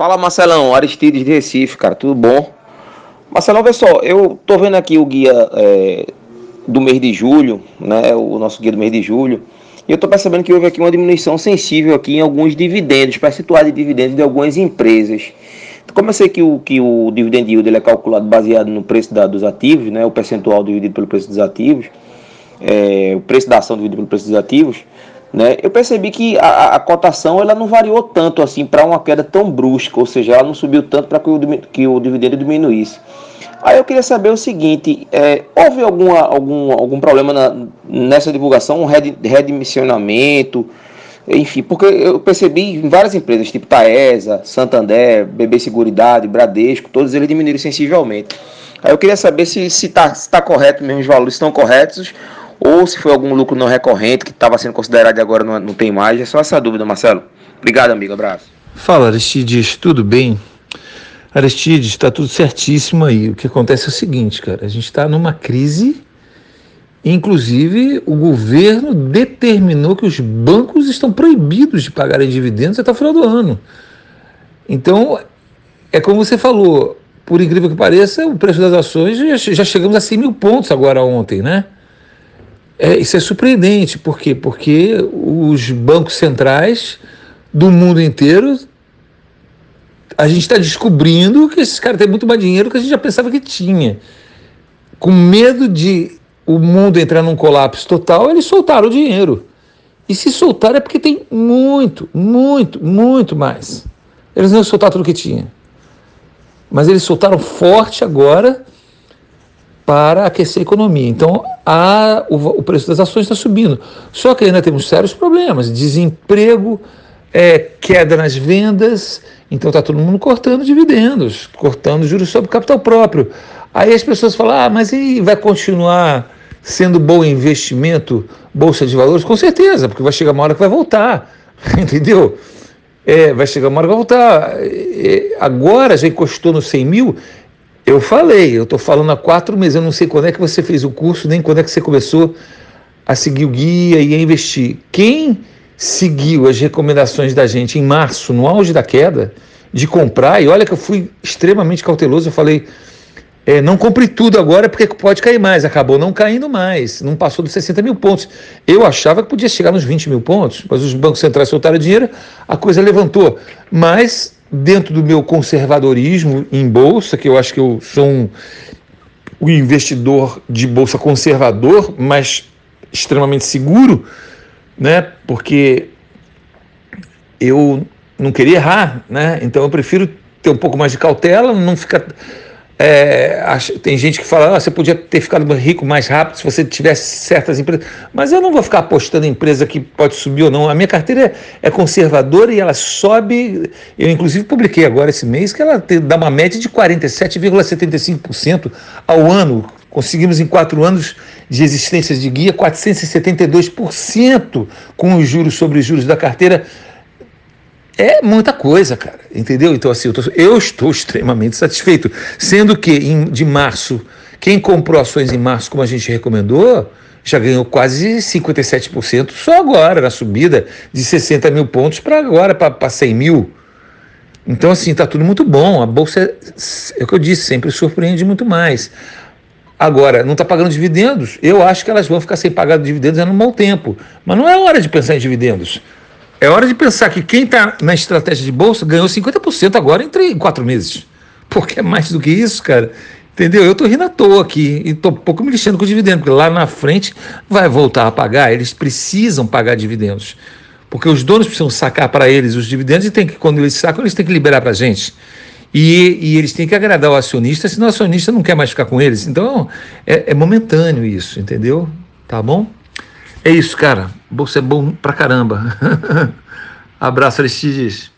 Fala Marcelão, Aristides de Recife, cara, tudo bom? Marcelão, vê só, eu tô vendo aqui o guia é, do mês de julho, né? O nosso guia do mês de julho. E eu tô percebendo que houve aqui uma diminuição sensível aqui em alguns dividendos, percentuais de dividendos de algumas empresas. Como eu sei que o, que o dividend yield ele é calculado baseado no preço da, dos ativos, né? O percentual dividido pelo preço dos ativos, é, o preço da ação dividido pelo preço dos ativos, né? Eu percebi que a, a cotação ela não variou tanto assim para uma queda tão brusca, ou seja, ela não subiu tanto para que o, que o dividendo diminuísse. Aí eu queria saber o seguinte: é, houve alguma, algum, algum problema na, nessa divulgação, um redimensionamento? Enfim, porque eu percebi em várias empresas, tipo Taesa, Santander, BB Seguridade, Bradesco, todos eles diminuíram sensivelmente. Aí eu queria saber se está se tá, se tá correto mesmo, os valores estão corretos ou se foi algum lucro não recorrente que estava sendo considerado e agora não, não tem mais. É só essa dúvida, Marcelo. Obrigado, amigo. Abraço. Fala, Aristides, tudo bem? Aristides, está tudo certíssimo aí. O que acontece é o seguinte, cara, a gente está numa crise. Inclusive, o governo determinou que os bancos estão proibidos de pagarem dividendos até o final do ano. Então, é como você falou, por incrível que pareça, o preço das ações já, já chegamos a 100 mil pontos agora ontem, né? É, isso é surpreendente, por quê? Porque os bancos centrais do mundo inteiro, a gente está descobrindo que esses caras têm muito mais dinheiro do que a gente já pensava que tinha. Com medo de o mundo entrar num colapso total, eles soltaram o dinheiro. E se soltaram é porque tem muito, muito, muito mais. Eles não soltaram tudo que tinha. Mas eles soltaram forte agora para aquecer a economia. Então, a, o, o preço das ações está subindo. Só que ainda temos sérios problemas: desemprego, é, queda nas vendas. Então, está todo mundo cortando dividendos, cortando juros sobre capital próprio. Aí as pessoas falam: ah, mas e vai continuar sendo bom investimento bolsa de valores? Com certeza, porque vai chegar uma hora que vai voltar. Entendeu? É, vai chegar uma hora que vai voltar. É, agora já encostou no 100 mil, eu falei, eu estou falando há quatro meses, eu não sei quando é que você fez o curso, nem quando é que você começou a seguir o guia e a investir. Quem seguiu as recomendações da gente em março, no auge da queda, de comprar, e olha que eu fui extremamente cauteloso, eu falei, é, não compre tudo agora porque pode cair mais. Acabou não caindo mais, não passou dos 60 mil pontos. Eu achava que podia chegar nos 20 mil pontos, mas os bancos centrais soltaram dinheiro, a coisa levantou. Mas dentro do meu conservadorismo em bolsa, que eu acho que eu sou um, um investidor de bolsa conservador, mas extremamente seguro, né? Porque eu não queria errar, né? Então eu prefiro ter um pouco mais de cautela, não ficar é, tem gente que fala, ah, você podia ter ficado rico mais rápido se você tivesse certas empresas. Mas eu não vou ficar apostando em empresa que pode subir ou não. A minha carteira é, conservadora e ela sobe. Eu, inclusive, publiquei agora esse mês que ela dá uma média de 47,75% ao ano. Conseguimos, em quatro anos de existência de guia, 472% com os juros sobre os juros da carteira é muita coisa, cara, entendeu? Então, assim, eu, tô, eu estou extremamente satisfeito. Sendo que em, de março, quem comprou ações em março, como a gente recomendou, já ganhou quase 57% só agora, na subida de 60 mil pontos para agora, para 100 mil. Então, assim, está tudo muito bom. A bolsa, é, é o que eu disse, sempre surpreende muito mais. Agora, não está pagando dividendos? Eu acho que elas vão ficar sem pagar dividendos é no mau tempo. Mas não é hora de pensar em dividendos. É hora de pensar que quem está na estratégia de bolsa ganhou 50% agora em, quatro meses. Porque é mais do que isso, cara. Entendeu? Eu estou rindo à toa aqui e estou pouco me lixando com o dividendo, porque lá na frente vai voltar a pagar. Eles precisam pagar dividendos. Porque os donos precisam sacar para eles os dividendos e tem que, quando eles sacam, eles têm que liberar para a gente. E, e, eles têm que agradar o acionista, senão o acionista não quer mais ficar com eles. Então é, é momentâneo isso, entendeu? Tá bom? É isso, cara. Bolsa é bom pra caramba. Abraço, Aristides.